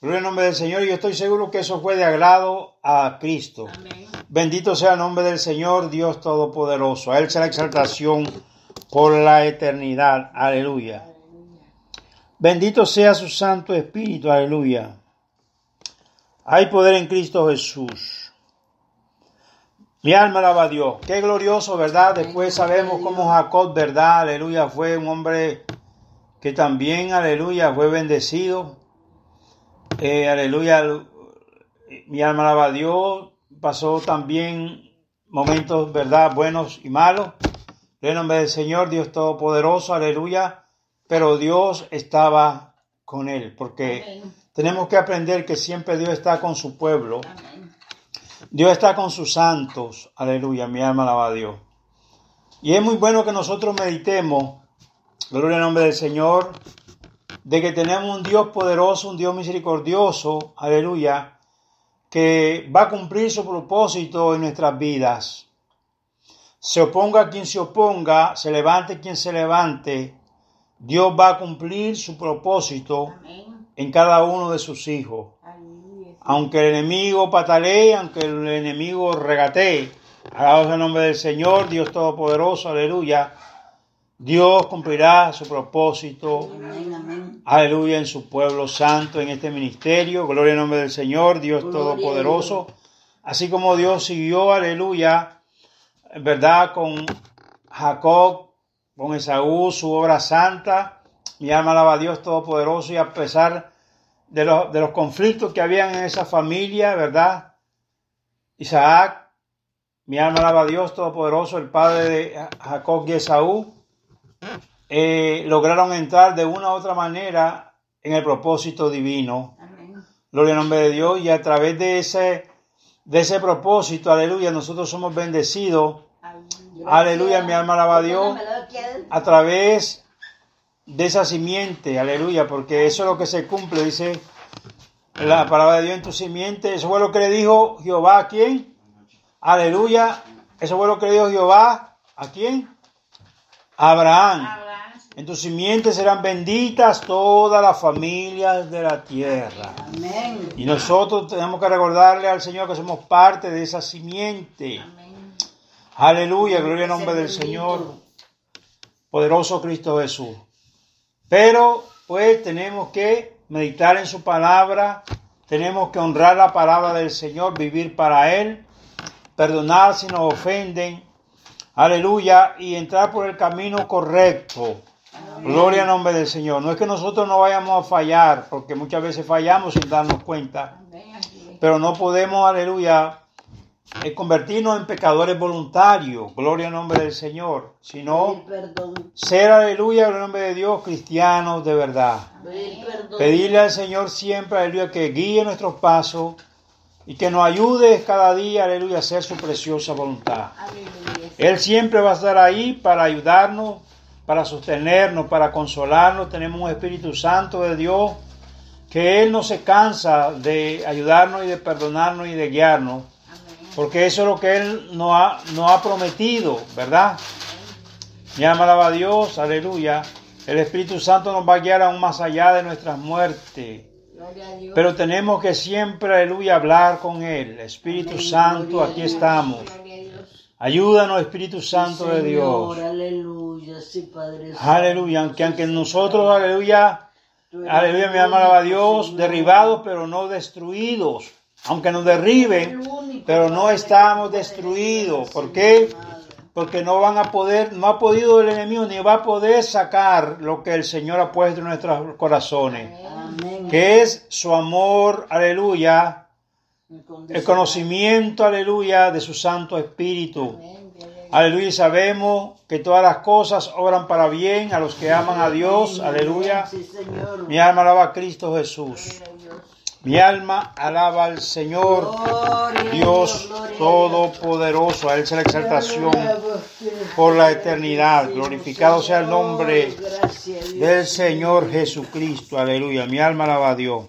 Gloria al nombre del Señor. Y yo estoy seguro que eso fue de agrado a Cristo. Amén. Bendito sea el nombre del Señor, Dios Todopoderoso. A Él sea la exaltación por la eternidad. Aleluya. Bendito sea su Santo Espíritu. Aleluya. Hay poder en Cristo Jesús. Mi alma alaba a Dios. Qué glorioso, ¿verdad? Después sabemos cómo Jacob, ¿verdad? Aleluya, fue un hombre que también, aleluya, fue bendecido. Eh, aleluya, mi alma alaba a Dios, pasó también momentos, ¿verdad?, buenos y malos. En el nombre del Señor, Dios Todopoderoso, aleluya. Pero Dios estaba con él, porque Amén. tenemos que aprender que siempre Dios está con su pueblo. Amén. Dios está con sus santos. Aleluya, mi alma alaba a Dios. Y es muy bueno que nosotros meditemos, gloria al nombre del Señor, de que tenemos un Dios poderoso, un Dios misericordioso, aleluya, que va a cumplir su propósito en nuestras vidas. Se oponga quien se oponga, se levante quien se levante, Dios va a cumplir su propósito Amén. en cada uno de sus hijos. Aunque el enemigo patalee, aunque el enemigo regatee, alabado el nombre del Señor, Dios Todopoderoso, aleluya, Dios cumplirá su propósito, Amén, aleluya, en su pueblo santo, en este ministerio, gloria al nombre del Señor, Dios Gloria Todopoderoso, así como Dios siguió, aleluya, verdad, con Jacob, con Esaú, su obra santa, mi alma alaba a Dios Todopoderoso y a pesar de los, de los conflictos que habían en esa familia, ¿verdad? Isaac, mi alma alaba a Dios Todopoderoso, el padre de Jacob y Esaú, eh, lograron entrar de una u otra manera en el propósito divino. Amén. Gloria al nombre de Dios. Y a través de ese, de ese propósito, aleluya, nosotros somos bendecidos. Aleluya. Mi alma alaba a Dios. A través de esa simiente, aleluya, porque eso es lo que se cumple, dice la palabra de Dios en tu simiente. Eso fue lo que le dijo Jehová a quién. Aleluya. Eso fue lo que le dijo Jehová a quién. Abraham. En tu simiente serán benditas todas las familias de la tierra. Amén. Y nosotros tenemos que recordarle al Señor que somos parte de esa simiente. Amén. Aleluya, gloria al nombre del Señor. Poderoso Cristo Jesús. Pero pues tenemos que meditar en su palabra, tenemos que honrar la palabra del Señor, vivir para Él, perdonar si nos ofenden. Aleluya, y entrar por el camino correcto. Gloria al nombre del Señor. No es que nosotros no vayamos a fallar, porque muchas veces fallamos sin darnos cuenta. Pero no podemos, aleluya, eh, convertirnos en pecadores voluntarios. Gloria al nombre del Señor. Sino ser, aleluya, en el nombre de Dios, cristianos de verdad. Pedirle al Señor siempre, aleluya, que guíe nuestros pasos y que nos ayude cada día, aleluya, a hacer su preciosa voluntad. Él siempre va a estar ahí para ayudarnos, para sostenernos, para consolarnos. Tenemos un Espíritu Santo de Dios que Él no se cansa de ayudarnos y de perdonarnos y de guiarnos, porque eso es lo que Él nos ha, nos ha prometido, ¿verdad? Mi alma a Dios, aleluya. El Espíritu Santo nos va a guiar aún más allá de nuestras muertes. Pero tenemos que siempre, aleluya, hablar con Él. Espíritu Santo, aquí estamos. Ayúdanos, Espíritu Santo de Dios. Aleluya, sí, Padre. Aleluya, aunque, aunque nosotros, aleluya, aleluya, el mi a Dios, derribados pero no destruidos. Aunque nos derriben, pero no estamos destruidos. ¿Por qué? Porque no van a poder, no ha podido el enemigo ni va a poder sacar lo que el Señor ha puesto en nuestros corazones, que es su amor, aleluya, el conocimiento, aleluya, de su Santo Espíritu. Amén. Aleluya, sabemos que todas las cosas obran para bien a los que aman a Dios. Aleluya. Mi alma alaba a Cristo Jesús. Mi alma alaba al Señor, Dios. Todopoderoso. A Él sea la exaltación por la eternidad. Glorificado sea el nombre del Señor Jesucristo. Aleluya. Mi alma alaba a Dios.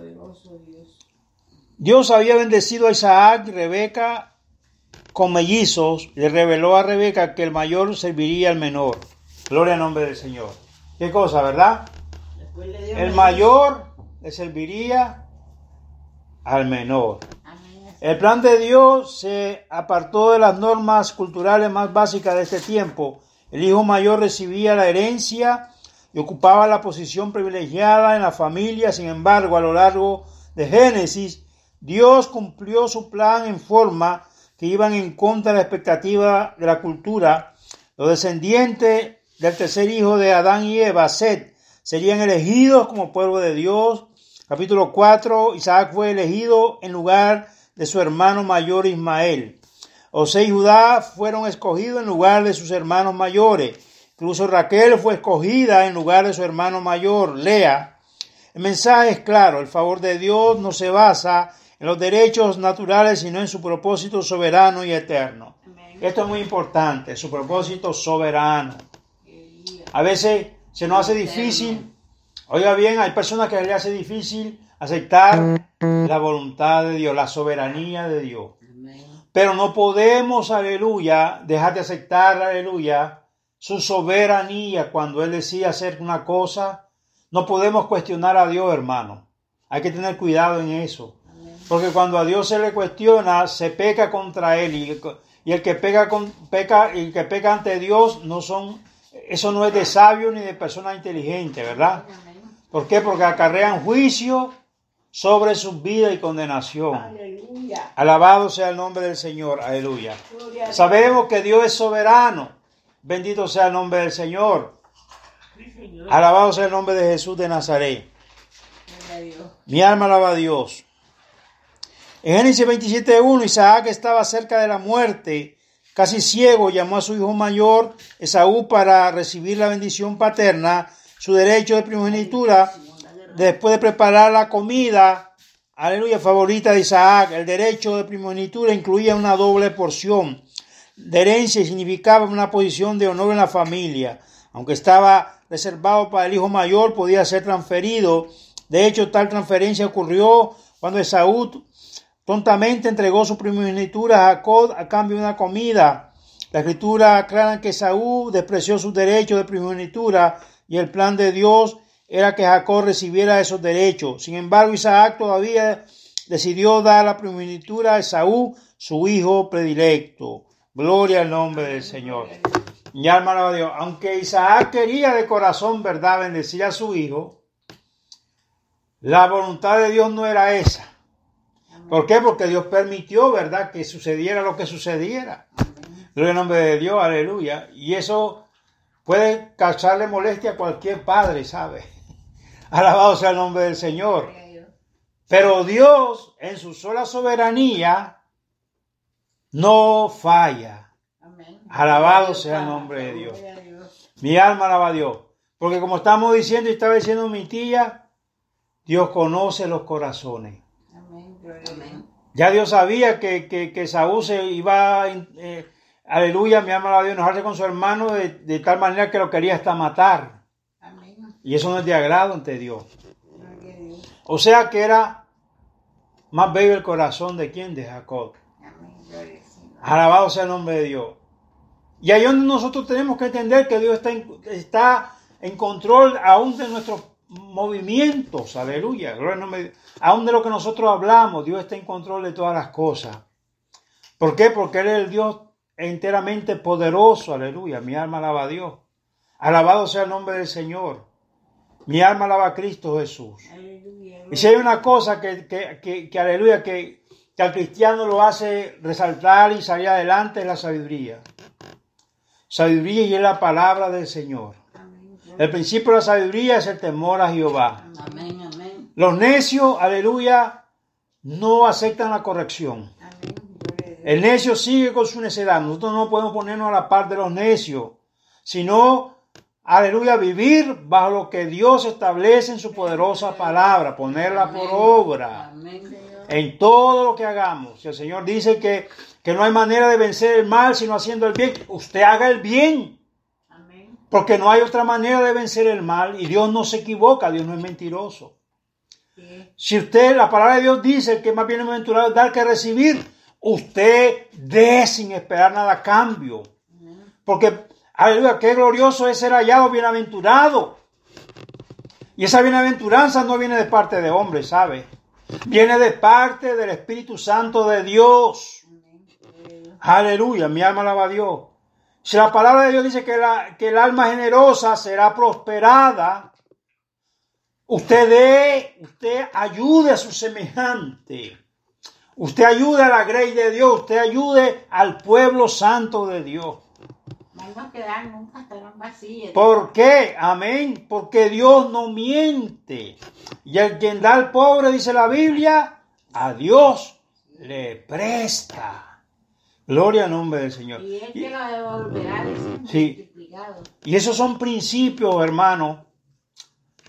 Dios. Dios había bendecido a Isaac y Rebeca con mellizos. Le reveló a Rebeca que el mayor serviría al menor. Gloria al nombre del Señor. ¿Qué cosa, verdad? El mayor le serviría al menor. El plan de Dios se apartó de las normas culturales más básicas de este tiempo. El hijo mayor recibía la herencia y ocupaba la posición privilegiada en la familia. Sin embargo, a lo largo de Génesis, Dios cumplió su plan en forma que iban en contra de la expectativa de la cultura. Los descendientes del tercer hijo de Adán y Eva, Set, serían elegidos como pueblo de Dios. capítulo 4, Isaac fue elegido en lugar de su hermano mayor Ismael. José y Judá fueron escogidos en lugar de sus hermanos mayores. Incluso Raquel fue escogida en lugar de su hermano mayor, Lea. El mensaje es claro, el favor de Dios no se basa en los derechos naturales, sino en su propósito soberano y eterno. Esto es muy importante, su propósito soberano. A veces se nos hace difícil, oiga bien, hay personas que les hace difícil aceptar la voluntad de Dios, la soberanía de Dios. Pero no podemos, aleluya, dejar de aceptar, aleluya, su soberanía cuando Él decía hacer una cosa. No podemos cuestionar a Dios, hermano. Hay que tener cuidado en eso. Porque cuando a Dios se le cuestiona, se peca contra Él. Y, y el que con, peca, el que peca ante Dios no son, eso no es de sabio ni de persona inteligente, ¿verdad? ¿Por qué? Porque acarrean juicio sobre su vida y condenación. Aleluya. Alabado sea el nombre del Señor, aleluya. Dios. Sabemos que Dios es soberano. Bendito sea el nombre del Señor. Sí, Señor. Alabado sea el nombre de Jesús de Nazaret. Dios. Mi alma alaba a Dios. En Génesis 27.1, Isaac estaba cerca de la muerte, casi ciego, llamó a su hijo mayor, Esaú, para recibir la bendición paterna, su derecho de primogenitura, después de preparar la comida, aleluya, favorita de Isaac. El derecho de primogenitura incluía una doble porción de herencia y significaba una posición de honor en la familia. Aunque estaba reservado para el hijo mayor, podía ser transferido. De hecho, tal transferencia ocurrió cuando Esaú tontamente entregó su primogenitura a Jacob a cambio de una comida. La escritura aclara que Esaú despreció sus derechos de primogenitura y el plan de Dios era que Jacob recibiera esos derechos. Sin embargo, Isaac todavía decidió dar la primogenitura a Esaú, su hijo predilecto. Gloria al nombre del Señor. Mi alma alaba Dios. Aunque Isaac quería de corazón, ¿verdad?, bendecir a su hijo, la voluntad de Dios no era esa. ¿Por qué? Porque Dios permitió, ¿verdad?, que sucediera lo que sucediera. Gloria al nombre de Dios, aleluya. Y eso puede causarle molestia a cualquier padre, ¿sabe? Alabado sea el nombre del Señor. Pero Dios, en su sola soberanía, no falla. Alabado sea el nombre de Dios. Mi alma alaba a Dios. Porque como estamos diciendo y estaba diciendo mi tía, Dios conoce los corazones. Amén. Gloria a Dios. Ya Dios sabía que, que, que Saúl se iba, eh, aleluya, mi alma alaba a Dios, enojarse con su hermano de, de tal manera que lo quería hasta matar. Amén. Y eso no es de agrado ante Dios. O sea que era más bello el corazón de quién? De Jacob. Amén. Alabado sea el nombre de Dios. Y ahí donde nosotros tenemos que entender que Dios está en, está en control aún de nuestros movimientos. Aleluya. Gloria. Aún de lo que nosotros hablamos, Dios está en control de todas las cosas. ¿Por qué? Porque Él es el Dios enteramente poderoso. Aleluya. Mi alma alaba a Dios. Alabado sea el nombre del Señor. Mi alma alaba a Cristo Jesús. Aleluya. Y si hay una cosa que, que, que, que, aleluya, que, que al cristiano lo hace resaltar y salir adelante es la sabiduría. Sabiduría y es la palabra del Señor. El principio de la sabiduría es el temor a Jehová. Amén. Amén. Los necios, aleluya, no aceptan la corrección. El necio sigue con su necedad. Nosotros no podemos ponernos a la par de los necios, sino, aleluya, vivir bajo lo que Dios establece en su poderosa palabra, ponerla por obra. Amén. En todo lo que hagamos. Si el Señor dice que, que no hay manera de vencer el mal sino haciendo el bien, usted haga el bien. Porque no hay otra manera de vencer el mal y Dios no se equivoca, Dios no es mentiroso. Sí. Si usted, la palabra de Dios dice que más bienaventurado es dar que recibir, usted dé sin esperar nada a cambio. Porque, aleluya, qué glorioso es ser hallado bienaventurado. Y esa bienaventuranza no viene de parte de hombres, ¿sabe? Viene de parte del Espíritu Santo de Dios. Aleluya, mi alma alaba a Dios. Si la palabra de Dios dice que, la, que el alma generosa será prosperada, usted dé, usted ayude a su semejante. Usted ayude a la grey de Dios, usted ayude al pueblo santo de Dios. no nos quedan nunca, vacías. ¿Por qué? Amén. Porque Dios no miente. Y el quien da al pobre, dice la Biblia, a Dios le presta. Gloria al nombre del Señor. Y él te lo devolverá, Sí. multiplicado. Y esos son principios, hermano.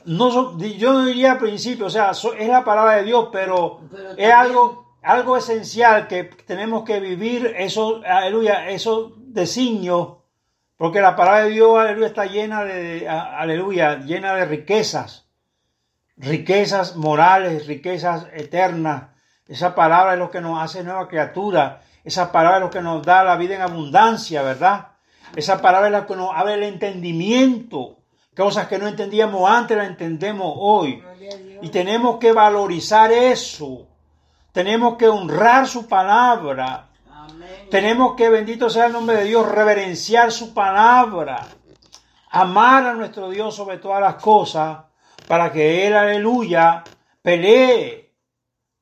No son- yo no diría principios, o sea, es la palabra de Dios, pero, Pero es algo, algo esencial que tenemos que vivir esos, aleluya, esos designios, porque la palabra de Dios, aleluya, está llena de, aleluya, llena de riquezas, riquezas morales, riquezas eternas. Esa palabra es lo que nos hace nueva criatura. Esa palabra es lo que nos da la vida en abundancia, ¿verdad? Esa palabra es la que nos abre el entendimiento. Cosas que no entendíamos antes las entendemos hoy. Y tenemos que valorizar eso. Tenemos que honrar su palabra. Amén. Tenemos que, bendito sea el nombre de Dios, reverenciar su palabra. Amar a nuestro Dios sobre todas las cosas para que Él, aleluya, pelee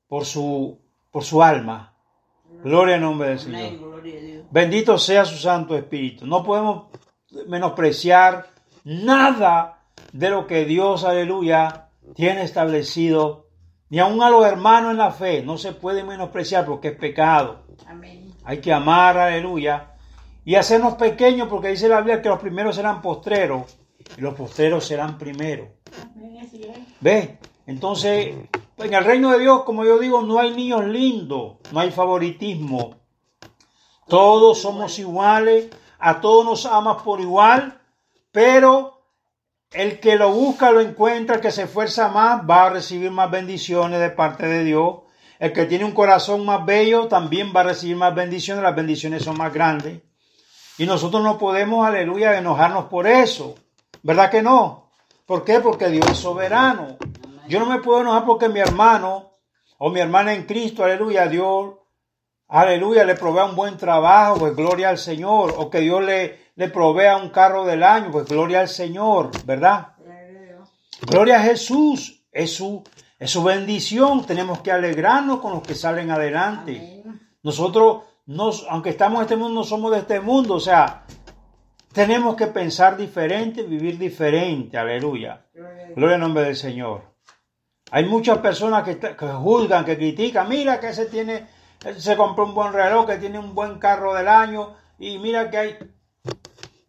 por su, por su alma. Gloria al nombre del. Señor. Bendito sea su Santo Espíritu. No podemos menospreciar nada de lo que Dios, aleluya, tiene establecido. Ni aun a los hermanos en la fe. No se puede menospreciar porque es pecado. Amén. Hay que amar, aleluya. Y hacernos pequeños porque dice la Biblia que los primeros serán postreros y los postreros serán primeros. ¿Ves? Entonces, en el reino de Dios, como yo digo, no hay niños lindos, no hay favoritismo. Todos somos iguales, a todos nos amas por igual, pero el que lo busca lo encuentra, el que se esfuerza más va a recibir más bendiciones de parte de Dios. El que tiene un corazón más bello también va a recibir más bendiciones, las bendiciones son más grandes. Y nosotros no podemos, aleluya, enojarnos por eso. ¿Verdad que no? ¿Por qué? Porque Dios es soberano. Yo no me puedo enojar porque mi hermano o mi hermana en Cristo, aleluya, Dios, aleluya, le provea un buen trabajo, pues gloria al Señor. O que Dios le, le provea un carro del año, pues gloria al Señor, ¿verdad? Gloria a Jesús, es su, es su bendición. Tenemos que alegrarnos con los que salen adelante. Nosotros, nos, aunque estamos en este mundo, no somos de este mundo. O sea, tenemos que pensar diferente, vivir diferente. Aleluya. Gloria al nombre del Señor. Hay muchas personas que, juzgan, que critican. Mira que ese tiene, ese se compró un buen reloj, que tiene un buen carro del año. Y mira que hay.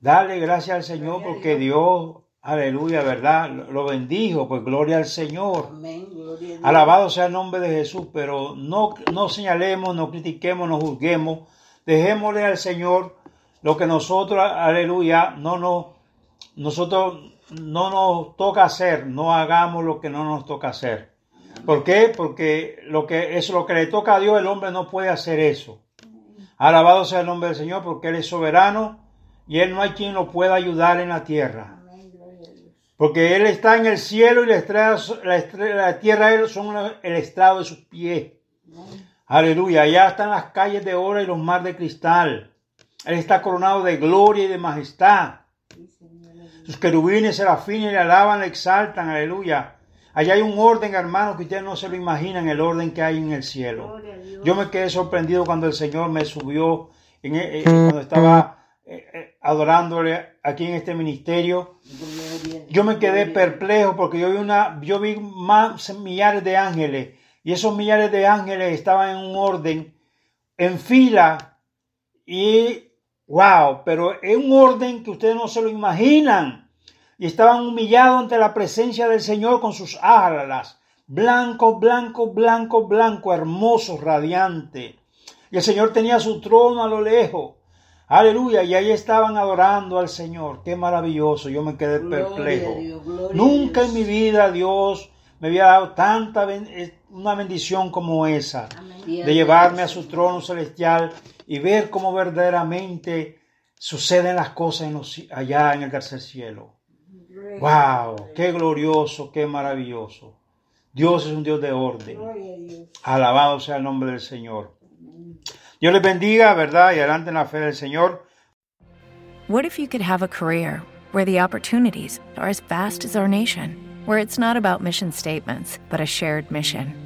Dale gracias al Señor Gloria porque Dios, aleluya, ¿verdad? Lo lo bendijo. Pues gloria al Señor. Amén. Gloria a Dios. Alabado sea el nombre de Jesús, pero no, no señalemos, no critiquemos, no juzguemos. Dejémosle al Señor lo que nosotros, aleluya, no nos, nosotros no nos toca hacer, no hagamos lo que no nos toca hacer. ¿Por qué? Porque lo que es lo que le toca a Dios, el hombre no puede hacer eso. Alabado sea el nombre del Señor, porque Él es soberano y Él no hay quien lo pueda ayudar en la tierra. Porque Él está en el cielo y la, estrella, la, la tierra son el estrado de sus pies. Aleluya. Allá están las calles de oro y los mares de cristal. Él está coronado de gloria y de majestad. Sus querubines, serafines le alaban, le exaltan. Aleluya. Allá hay un orden, hermano, que ustedes no se lo imaginan, el orden que hay en el cielo. Gloria a Dios. Yo me quedé sorprendido cuando el Señor me subió, en, eh, eh, cuando estaba eh, eh, adorándole aquí en este ministerio. Gloria a Dios. Yo me quedé perplejo porque yo vi una, yo vi más millares de ángeles y esos millares de ángeles estaban en un orden, en fila y wow, pero en un orden que ustedes no se lo imaginan y estaban humillados ante la presencia del Señor con sus alas, blanco, blanco, blanco, blanco, hermoso, radiante. Y el Señor tenía su trono a lo lejos. Aleluya, y ahí estaban adorando al Señor. Qué maravilloso, yo me quedé perplejo. Gloria Nunca en mi vida Dios me había dado tanta ben- una bendición como esa, Amén. de llevarme a su trono celestial y ver cómo verdaderamente suceden las cosas en los- allá en el tercer cielo. Wow, qué glorioso, qué maravilloso. Dios es un Dios de orden. Alabado sea el nombre del Señor. Dios les bendiga, ¿verdad? Y adelante en la fe del Señor. What if you could have a career where the opportunities are as vast as our nation, where it's not about mission statements, but a shared mission?